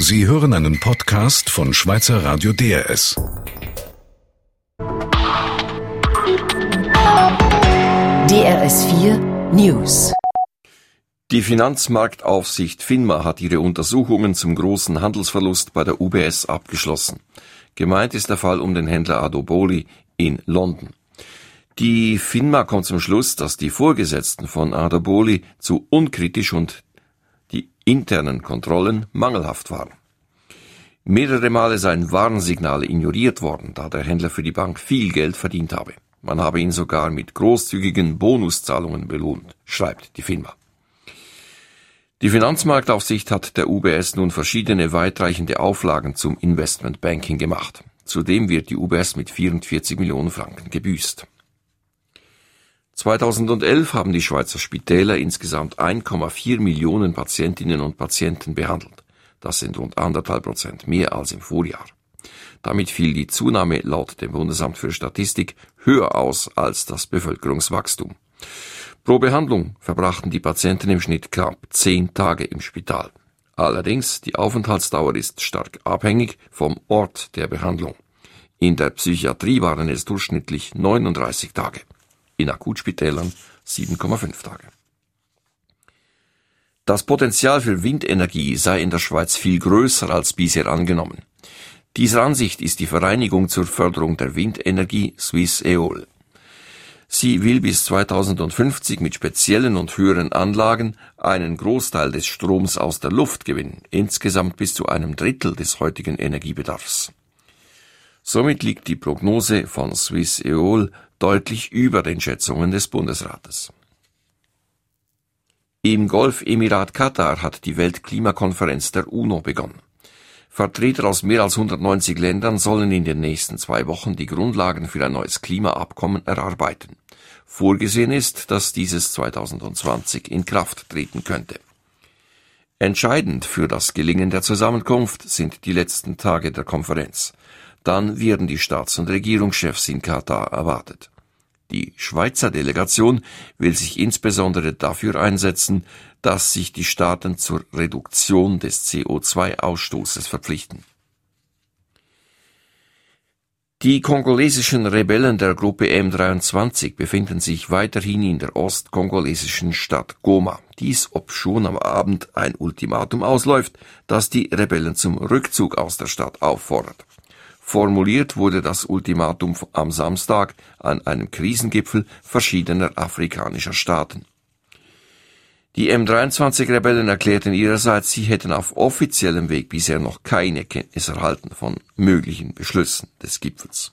Sie hören einen Podcast von Schweizer Radio DRS. DRS 4 News. Die Finanzmarktaufsicht FINMA hat ihre Untersuchungen zum großen Handelsverlust bei der UBS abgeschlossen. Gemeint ist der Fall um den Händler Adoboli in London. Die FINMA kommt zum Schluss, dass die Vorgesetzten von Adoboli zu unkritisch und internen Kontrollen mangelhaft waren. Mehrere Male seien Warnsignale ignoriert worden, da der Händler für die Bank viel Geld verdient habe. Man habe ihn sogar mit großzügigen Bonuszahlungen belohnt, schreibt die Firma. Die Finanzmarktaufsicht hat der UBS nun verschiedene weitreichende Auflagen zum Investmentbanking gemacht. Zudem wird die UBS mit 44 Millionen Franken gebüßt. 2011 haben die Schweizer Spitäler insgesamt 1,4 Millionen Patientinnen und Patienten behandelt. Das sind rund anderthalb Prozent mehr als im Vorjahr. Damit fiel die Zunahme laut dem Bundesamt für Statistik höher aus als das Bevölkerungswachstum. Pro Behandlung verbrachten die Patienten im Schnitt knapp zehn Tage im Spital. Allerdings, die Aufenthaltsdauer ist stark abhängig vom Ort der Behandlung. In der Psychiatrie waren es durchschnittlich 39 Tage, in Akutspitälern 7,5 Tage. Das Potenzial für Windenergie sei in der Schweiz viel größer als bisher angenommen. Dieser Ansicht ist die Vereinigung zur Förderung der Windenergie Swiss Eol. Sie will bis 2050 mit speziellen und höheren Anlagen einen Großteil des Stroms aus der Luft gewinnen, insgesamt bis zu einem Drittel des heutigen Energiebedarfs. Somit liegt die Prognose von Swiss Eol deutlich über den Schätzungen des Bundesrates. Im Golfemirat Katar hat die Weltklimakonferenz der UNO begonnen. Vertreter aus mehr als 190 Ländern sollen in den nächsten zwei Wochen die Grundlagen für ein neues Klimaabkommen erarbeiten. Vorgesehen ist, dass dieses 2020 in Kraft treten könnte. Entscheidend für das Gelingen der Zusammenkunft sind die letzten Tage der Konferenz. Dann werden die Staats- und Regierungschefs in Katar erwartet. Die Schweizer Delegation will sich insbesondere dafür einsetzen, dass sich die Staaten zur Reduktion des CO2-Ausstoßes verpflichten. Die kongolesischen Rebellen der Gruppe M23 befinden sich weiterhin in der ostkongolesischen Stadt Goma. Dies, obschon am Abend ein Ultimatum ausläuft, das die Rebellen zum Rückzug aus der Stadt auffordert. Formuliert wurde das Ultimatum am Samstag an einem Krisengipfel verschiedener afrikanischer Staaten. Die M23-Rebellen erklärten ihrerseits, sie hätten auf offiziellem Weg bisher noch keine Kenntnis erhalten von möglichen Beschlüssen des Gipfels.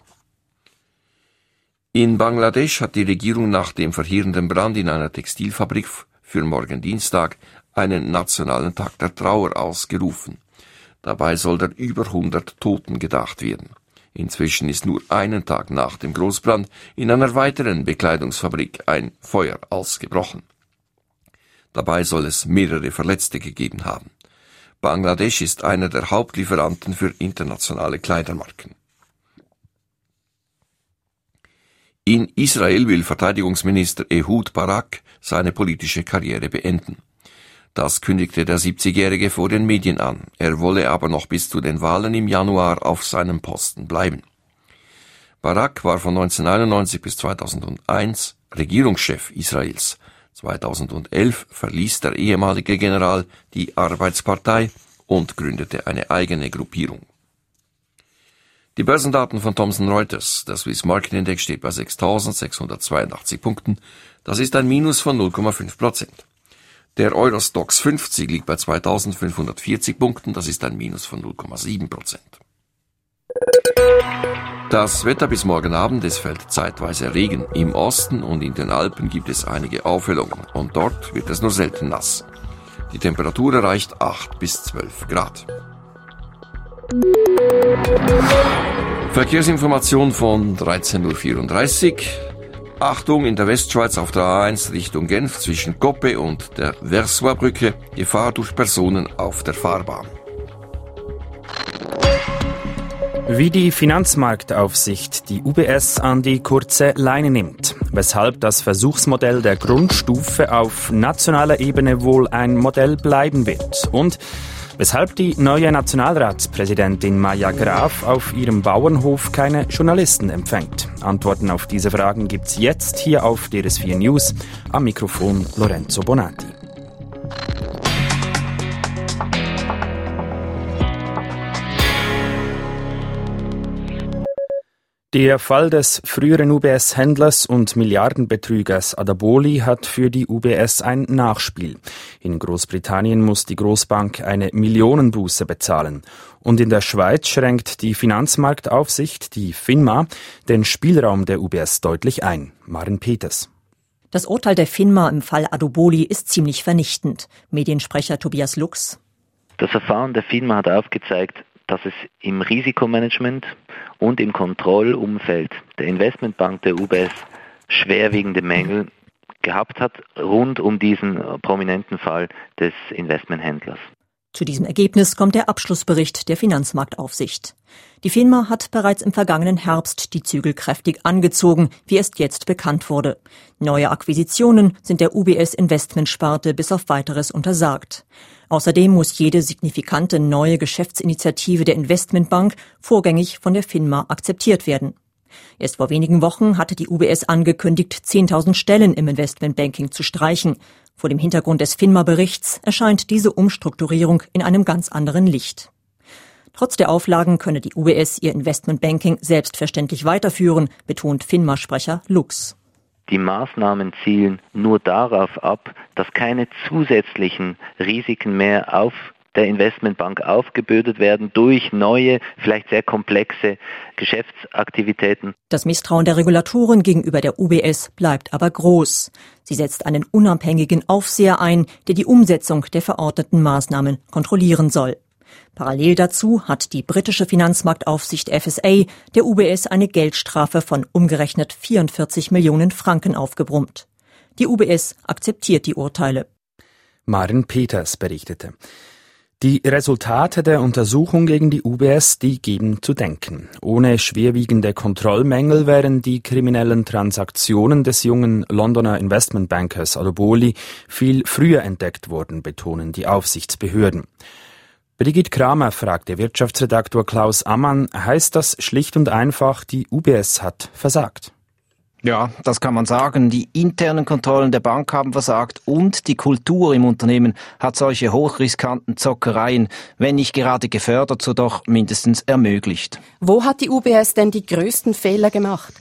In Bangladesch hat die Regierung nach dem verheerenden Brand in einer Textilfabrik für morgen Dienstag einen nationalen Tag der Trauer ausgerufen. Dabei soll der über 100 Toten gedacht werden. Inzwischen ist nur einen Tag nach dem Großbrand in einer weiteren Bekleidungsfabrik ein Feuer ausgebrochen. Dabei soll es mehrere Verletzte gegeben haben. Bangladesch ist einer der Hauptlieferanten für internationale Kleidermarken. In Israel will Verteidigungsminister Ehud Barak seine politische Karriere beenden. Das kündigte der 70-Jährige vor den Medien an. Er wolle aber noch bis zu den Wahlen im Januar auf seinem Posten bleiben. Barak war von 1991 bis 2001 Regierungschef Israels. 2011 verließ der ehemalige General die Arbeitspartei und gründete eine eigene Gruppierung. Die Börsendaten von Thomson Reuters. Der Swiss Market Index steht bei 6.682 Punkten. Das ist ein Minus von 0,5 Prozent. Der Eurostox 50 liegt bei 2540 Punkten, das ist ein Minus von 0,7 Prozent. Das Wetter bis morgen Abend, es fällt zeitweise Regen. Im Osten und in den Alpen gibt es einige Aufhellungen und dort wird es nur selten nass. Die Temperatur erreicht 8 bis 12 Grad. Verkehrsinformation von 13.34 Uhr. Achtung in der Westschweiz auf der A1 Richtung Genf zwischen Koppe und der Versoix-Brücke Gefahr durch Personen auf der Fahrbahn. Wie die Finanzmarktaufsicht die UBS an die kurze Leine nimmt, weshalb das Versuchsmodell der Grundstufe auf nationaler Ebene wohl ein Modell bleiben wird und weshalb die neue Nationalratspräsidentin Maja Graf auf ihrem Bauernhof keine Journalisten empfängt. Antworten auf diese Fragen gibt's jetzt hier auf DRS4 News. Am Mikrofon Lorenzo Bonatti. Der Fall des früheren UBS-Händlers und Milliardenbetrügers Adaboli hat für die UBS ein Nachspiel. In Großbritannien muss die Großbank eine Millionenbuße bezahlen. Und in der Schweiz schränkt die Finanzmarktaufsicht, die FINMA, den Spielraum der UBS deutlich ein. Maren Peters. Das Urteil der FINMA im Fall Adoboli ist ziemlich vernichtend. Mediensprecher Tobias Lux. Das Verfahren der FINMA hat aufgezeigt, dass es im Risikomanagement und im Kontrollumfeld der Investmentbank der UBS schwerwiegende Mängel gehabt hat rund um diesen prominenten Fall des Investmenthändlers. Zu diesem Ergebnis kommt der Abschlussbericht der Finanzmarktaufsicht. Die FINMA hat bereits im vergangenen Herbst die Zügel kräftig angezogen, wie erst jetzt bekannt wurde. Neue Akquisitionen sind der UBS Investmentsparte bis auf weiteres untersagt. Außerdem muss jede signifikante neue Geschäftsinitiative der Investmentbank vorgängig von der FINMA akzeptiert werden. Erst vor wenigen Wochen hatte die UBS angekündigt, 10.000 Stellen im Investmentbanking zu streichen. Vor dem Hintergrund des FINMA-Berichts erscheint diese Umstrukturierung in einem ganz anderen Licht. Trotz der Auflagen könne die UBS ihr Investmentbanking selbstverständlich weiterführen, betont FINMA-Sprecher Lux. Die Maßnahmen zielen nur darauf ab, dass keine zusätzlichen Risiken mehr auf der Investmentbank aufgebürdet werden durch neue, vielleicht sehr komplexe Geschäftsaktivitäten. Das Misstrauen der Regulatoren gegenüber der UBS bleibt aber groß. Sie setzt einen unabhängigen Aufseher ein, der die Umsetzung der verordneten Maßnahmen kontrollieren soll. Parallel dazu hat die britische Finanzmarktaufsicht FSA der UBS eine Geldstrafe von umgerechnet 44 Millionen Franken aufgebrummt. Die UBS akzeptiert die Urteile. Maren Peters berichtete. Die Resultate der Untersuchung gegen die UBS, die geben zu denken. Ohne schwerwiegende Kontrollmängel wären die kriminellen Transaktionen des jungen Londoner Investmentbankers Adoboli viel früher entdeckt worden, betonen die Aufsichtsbehörden. Brigitte Kramer fragte Wirtschaftsredaktor Klaus Ammann, heißt das schlicht und einfach, die UBS hat versagt? Ja, das kann man sagen. Die internen Kontrollen der Bank haben versagt und die Kultur im Unternehmen hat solche hochriskanten Zockereien, wenn nicht gerade gefördert, so doch mindestens ermöglicht. Wo hat die UBS denn die größten Fehler gemacht?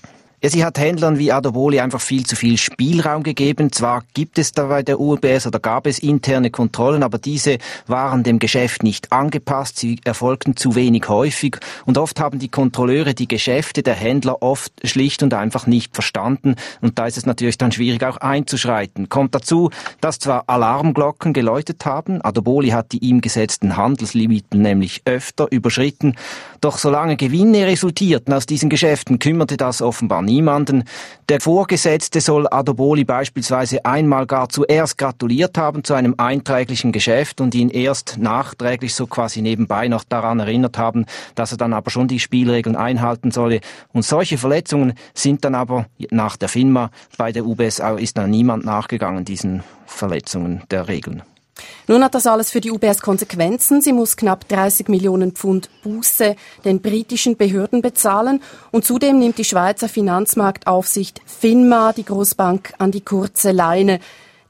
Ja, sie hat Händlern wie Adoboli einfach viel zu viel Spielraum gegeben. Zwar gibt es da bei der UBS oder gab es interne Kontrollen, aber diese waren dem Geschäft nicht angepasst. Sie erfolgten zu wenig häufig und oft haben die Kontrolleure die Geschäfte der Händler oft schlicht und einfach nicht verstanden. Und da ist es natürlich dann schwierig auch einzuschreiten. Kommt dazu, dass zwar Alarmglocken geläutet haben, Adoboli hat die ihm gesetzten Handelslimiten nämlich öfter überschritten, doch solange Gewinne resultierten aus diesen Geschäften, kümmerte das offenbar nicht niemanden. Der Vorgesetzte soll Adoboli beispielsweise einmal gar zuerst gratuliert haben zu einem einträglichen Geschäft und ihn erst nachträglich so quasi nebenbei noch daran erinnert haben, dass er dann aber schon die Spielregeln einhalten solle. Und solche Verletzungen sind dann aber nach der FINMA bei der UBS ist dann niemand nachgegangen, diesen Verletzungen der Regeln. Nun hat das alles für die UBS Konsequenzen. Sie muss knapp 30 Millionen Pfund Buße den britischen Behörden bezahlen. Und zudem nimmt die Schweizer Finanzmarktaufsicht FINMA die Großbank an die kurze Leine.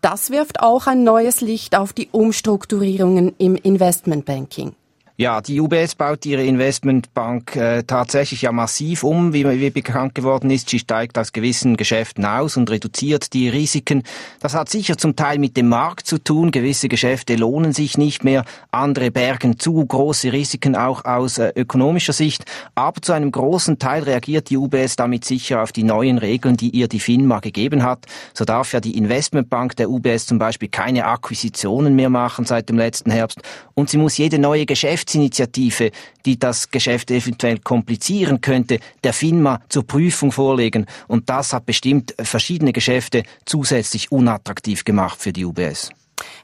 Das wirft auch ein neues Licht auf die Umstrukturierungen im Investmentbanking. Ja, die UBS baut ihre Investmentbank äh, tatsächlich ja massiv um, wie, wie bekannt geworden ist. Sie steigt aus gewissen Geschäften aus und reduziert die Risiken. Das hat sicher zum Teil mit dem Markt zu tun. Gewisse Geschäfte lohnen sich nicht mehr, andere bergen zu große Risiken auch aus äh, ökonomischer Sicht. Aber zu einem großen Teil reagiert die UBS damit sicher auf die neuen Regeln, die ihr die FINMA gegeben hat. So darf ja die Investmentbank der UBS zum Beispiel keine Akquisitionen mehr machen seit dem letzten Herbst und sie muss jede neue Geschäft Rechtsinitiative, die das Geschäft eventuell komplizieren könnte, der FINMA zur Prüfung vorlegen. Und das hat bestimmt verschiedene Geschäfte zusätzlich unattraktiv gemacht für die UBS.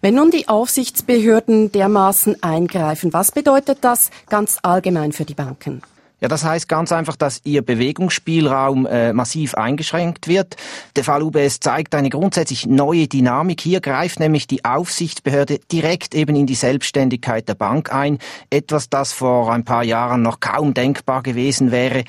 Wenn nun die Aufsichtsbehörden dermaßen eingreifen, was bedeutet das ganz allgemein für die Banken? Ja, das heißt ganz einfach, dass ihr Bewegungsspielraum äh, massiv eingeschränkt wird. Der Fall UBS zeigt eine grundsätzlich neue Dynamik. Hier greift nämlich die Aufsichtsbehörde direkt eben in die Selbstständigkeit der Bank ein. Etwas, das vor ein paar Jahren noch kaum denkbar gewesen wäre.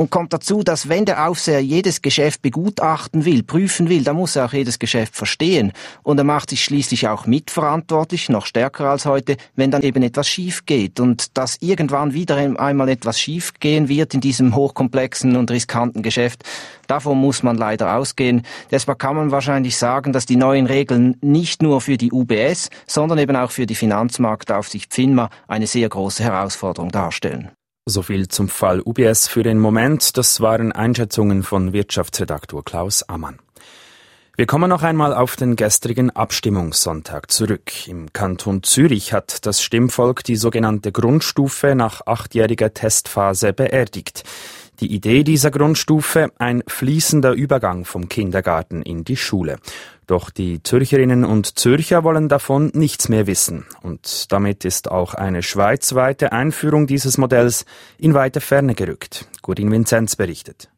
Und kommt dazu, dass wenn der Aufseher jedes Geschäft begutachten will, prüfen will, dann muss er auch jedes Geschäft verstehen. Und er macht sich schließlich auch mitverantwortlich, noch stärker als heute, wenn dann eben etwas schief geht. Und dass irgendwann wieder einmal etwas schief gehen wird in diesem hochkomplexen und riskanten Geschäft, davon muss man leider ausgehen. Deshalb kann man wahrscheinlich sagen, dass die neuen Regeln nicht nur für die UBS, sondern eben auch für die Finanzmarktaufsicht FINMA eine sehr große Herausforderung darstellen. So viel zum Fall UBS für den Moment. Das waren Einschätzungen von Wirtschaftsredaktor Klaus Ammann. Wir kommen noch einmal auf den gestrigen Abstimmungssonntag zurück. Im Kanton Zürich hat das Stimmvolk die sogenannte Grundstufe nach achtjähriger Testphase beerdigt. Die Idee dieser Grundstufe ein fließender Übergang vom Kindergarten in die Schule. Doch die Zürcherinnen und Zürcher wollen davon nichts mehr wissen. Und damit ist auch eine schweizweite Einführung dieses Modells in weite Ferne gerückt. Gurin Vinzenz berichtet.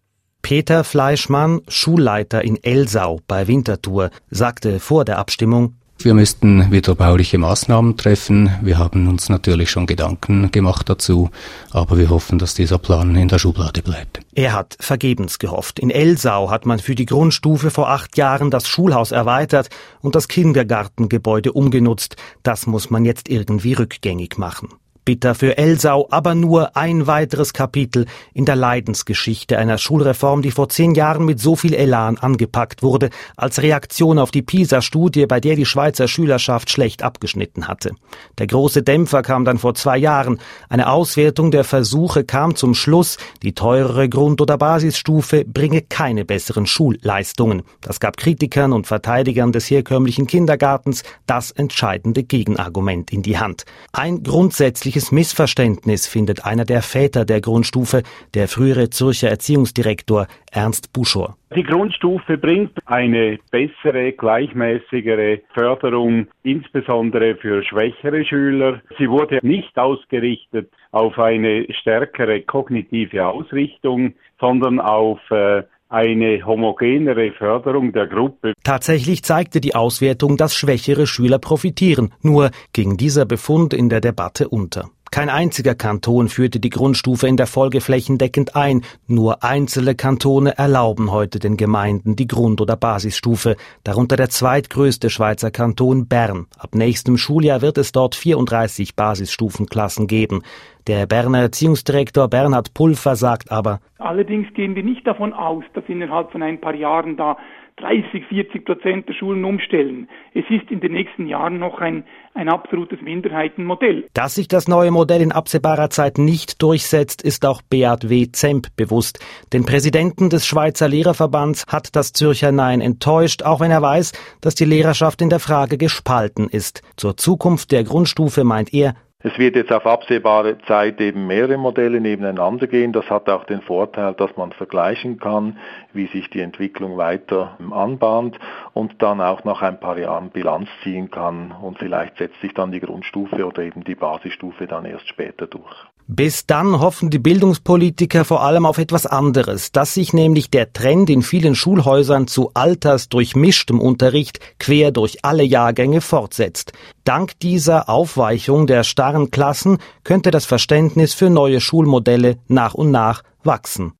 Peter Fleischmann, Schulleiter in Elsau bei Winterthur, sagte vor der Abstimmung, wir müssten wieder bauliche Maßnahmen treffen. Wir haben uns natürlich schon Gedanken gemacht dazu, aber wir hoffen, dass dieser Plan in der Schublade bleibt. Er hat vergebens gehofft. In Elsau hat man für die Grundstufe vor acht Jahren das Schulhaus erweitert und das Kindergartengebäude umgenutzt. Das muss man jetzt irgendwie rückgängig machen. Bitter für Elsau, aber nur ein weiteres Kapitel in der Leidensgeschichte einer Schulreform, die vor zehn Jahren mit so viel Elan angepackt wurde, als Reaktion auf die PISA-Studie, bei der die Schweizer Schülerschaft schlecht abgeschnitten hatte. Der große Dämpfer kam dann vor zwei Jahren. Eine Auswertung der Versuche kam zum Schluss, die teurere Grund- oder Basisstufe bringe keine besseren Schulleistungen. Das gab Kritikern und Verteidigern des herkömmlichen Kindergartens das entscheidende Gegenargument in die Hand. Ein grundsätzlich gefährliches Missverständnis findet einer der Väter der Grundstufe, der frühere Zürcher Erziehungsdirektor Ernst Buschor. Die Grundstufe bringt eine bessere, gleichmäßigere Förderung, insbesondere für schwächere Schüler. Sie wurde nicht ausgerichtet auf eine stärkere kognitive Ausrichtung, sondern auf äh, eine homogenere Förderung der Gruppe. Tatsächlich zeigte die Auswertung, dass schwächere Schüler profitieren. Nur ging dieser Befund in der Debatte unter. Kein einziger Kanton führte die Grundstufe in der Folge flächendeckend ein. Nur einzelne Kantone erlauben heute den Gemeinden die Grund- oder Basisstufe, darunter der zweitgrößte Schweizer Kanton Bern. Ab nächstem Schuljahr wird es dort 34 Basisstufenklassen geben. Der Berner Erziehungsdirektor Bernhard Pulver sagt aber, Allerdings gehen wir nicht davon aus, dass innerhalb von ein paar Jahren da 30, 40 Prozent der Schulen umstellen. Es ist in den nächsten Jahren noch ein, ein absolutes Minderheitenmodell. Dass sich das neue Modell in absehbarer Zeit nicht durchsetzt, ist auch Beat W. Zemp bewusst. Den Präsidenten des Schweizer Lehrerverbands hat das Zürcher Nein enttäuscht, auch wenn er weiß, dass die Lehrerschaft in der Frage gespalten ist. Zur Zukunft der Grundstufe meint er, es wird jetzt auf absehbare Zeit eben mehrere Modelle nebeneinander gehen. Das hat auch den Vorteil, dass man vergleichen kann, wie sich die Entwicklung weiter anbahnt und dann auch nach ein paar Jahren Bilanz ziehen kann und vielleicht setzt sich dann die Grundstufe oder eben die Basisstufe dann erst später durch. Bis dann hoffen die Bildungspolitiker vor allem auf etwas anderes, dass sich nämlich der Trend in vielen Schulhäusern zu altersdurchmischtem Unterricht quer durch alle Jahrgänge fortsetzt. Dank dieser Aufweichung der starren Klassen könnte das Verständnis für neue Schulmodelle nach und nach wachsen.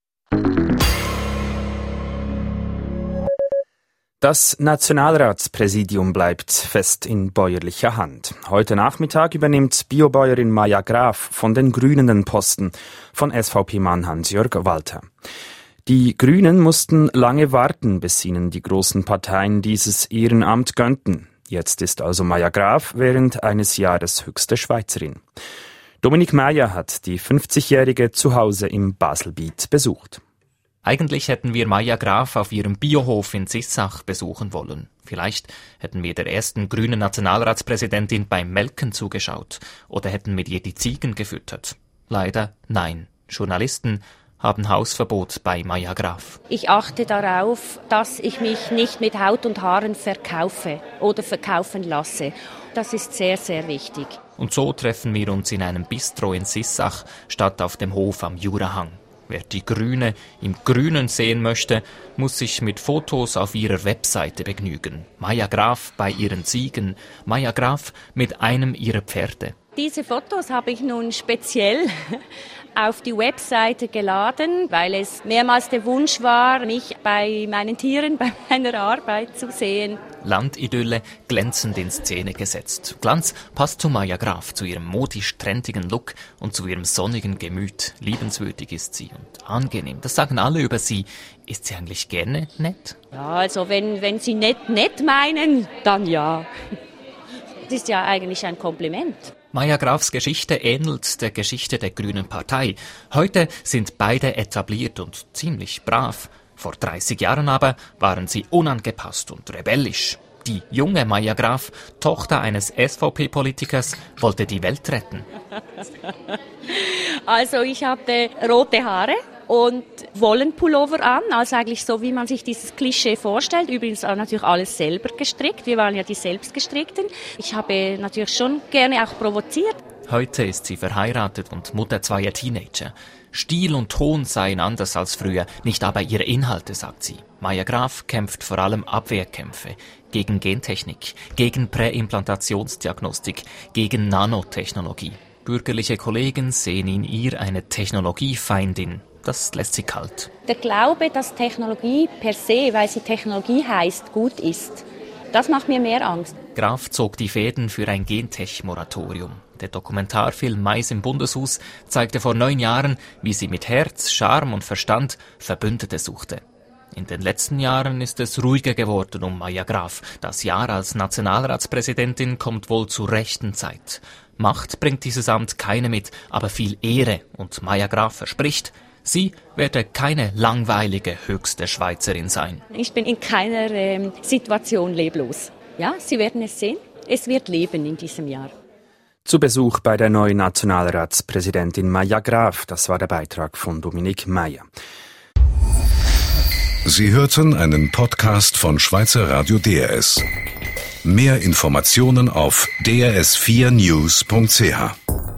Das Nationalratspräsidium bleibt fest in bäuerlicher Hand. Heute Nachmittag übernimmt Biobäuerin Maja Graf von den Grünen den Posten von SVP-Mann Hans-Jörg Walter. Die Grünen mussten lange warten, bis ihnen die großen Parteien dieses Ehrenamt gönnten. Jetzt ist also Maja Graf während eines Jahres höchste Schweizerin. Dominik Meyer hat die 50-Jährige zu Hause im Baselbiet besucht. Eigentlich hätten wir Maja Graf auf ihrem Biohof in Sissach besuchen wollen. Vielleicht hätten wir der ersten grünen Nationalratspräsidentin beim Melken zugeschaut oder hätten mit ihr die Ziegen gefüttert. Leider nein. Journalisten haben Hausverbot bei Maja Graf. Ich achte darauf, dass ich mich nicht mit Haut und Haaren verkaufe oder verkaufen lasse. Das ist sehr, sehr wichtig. Und so treffen wir uns in einem Bistro in Sissach statt auf dem Hof am Jurahang. Wer die Grüne im Grünen sehen möchte, muss sich mit Fotos auf ihrer Webseite begnügen. Maya Graf bei ihren Ziegen, Maya Graf mit einem ihrer Pferde. Diese Fotos habe ich nun speziell auf die Webseite geladen, weil es mehrmals der Wunsch war, mich bei meinen Tieren, bei meiner Arbeit zu sehen. Landidylle glänzend in Szene gesetzt. Glanz passt zu Maya Graf, zu ihrem modisch trendigen Look und zu ihrem sonnigen Gemüt. Liebenswürdig ist sie und angenehm. Das sagen alle über sie. Ist sie eigentlich gerne nett? Ja, also wenn, wenn Sie nett nett meinen, dann ja. Das ist ja eigentlich ein Kompliment. Maya Grafs Geschichte ähnelt der Geschichte der Grünen Partei. Heute sind beide etabliert und ziemlich brav. Vor 30 Jahren aber waren sie unangepasst und rebellisch. Die junge Maya Graf, Tochter eines SVP-Politikers, wollte die Welt retten. Also ich hatte rote Haare und Wollenpullover an, also eigentlich so, wie man sich dieses Klischee vorstellt. Übrigens auch natürlich alles selber gestrickt. Wir waren ja die selbstgestrickten. Ich habe natürlich schon gerne auch provoziert. Heute ist sie verheiratet und Mutter zweier Teenager. Stil und Ton seien anders als früher, nicht aber ihre Inhalte, sagt sie. Maya Graf kämpft vor allem Abwehrkämpfe gegen Gentechnik, gegen Präimplantationsdiagnostik, gegen Nanotechnologie. Bürgerliche Kollegen sehen in ihr eine Technologiefeindin. Das lässt sie kalt. Der Glaube, dass Technologie per se, weil sie Technologie heißt, gut ist, das macht mir mehr Angst. Graf zog die Fäden für ein Gentech-Moratorium. Der Dokumentarfilm Mais im Bundeshus zeigte vor neun Jahren, wie sie mit Herz, Charme und Verstand Verbündete suchte. In den letzten Jahren ist es ruhiger geworden um Maya Graf. Das Jahr als Nationalratspräsidentin kommt wohl zur rechten Zeit. Macht bringt dieses Amt keine mit, aber viel Ehre. Und Maya Graf verspricht, sie werde keine langweilige höchste Schweizerin sein. Ich bin in keiner ähm, Situation leblos. Ja, Sie werden es sehen. Es wird leben in diesem Jahr. Zu Besuch bei der neuen Nationalratspräsidentin Maya Graf. Das war der Beitrag von Dominik Mayer. Sie hörten einen Podcast von Schweizer Radio DRS. Mehr Informationen auf drs4news.ch.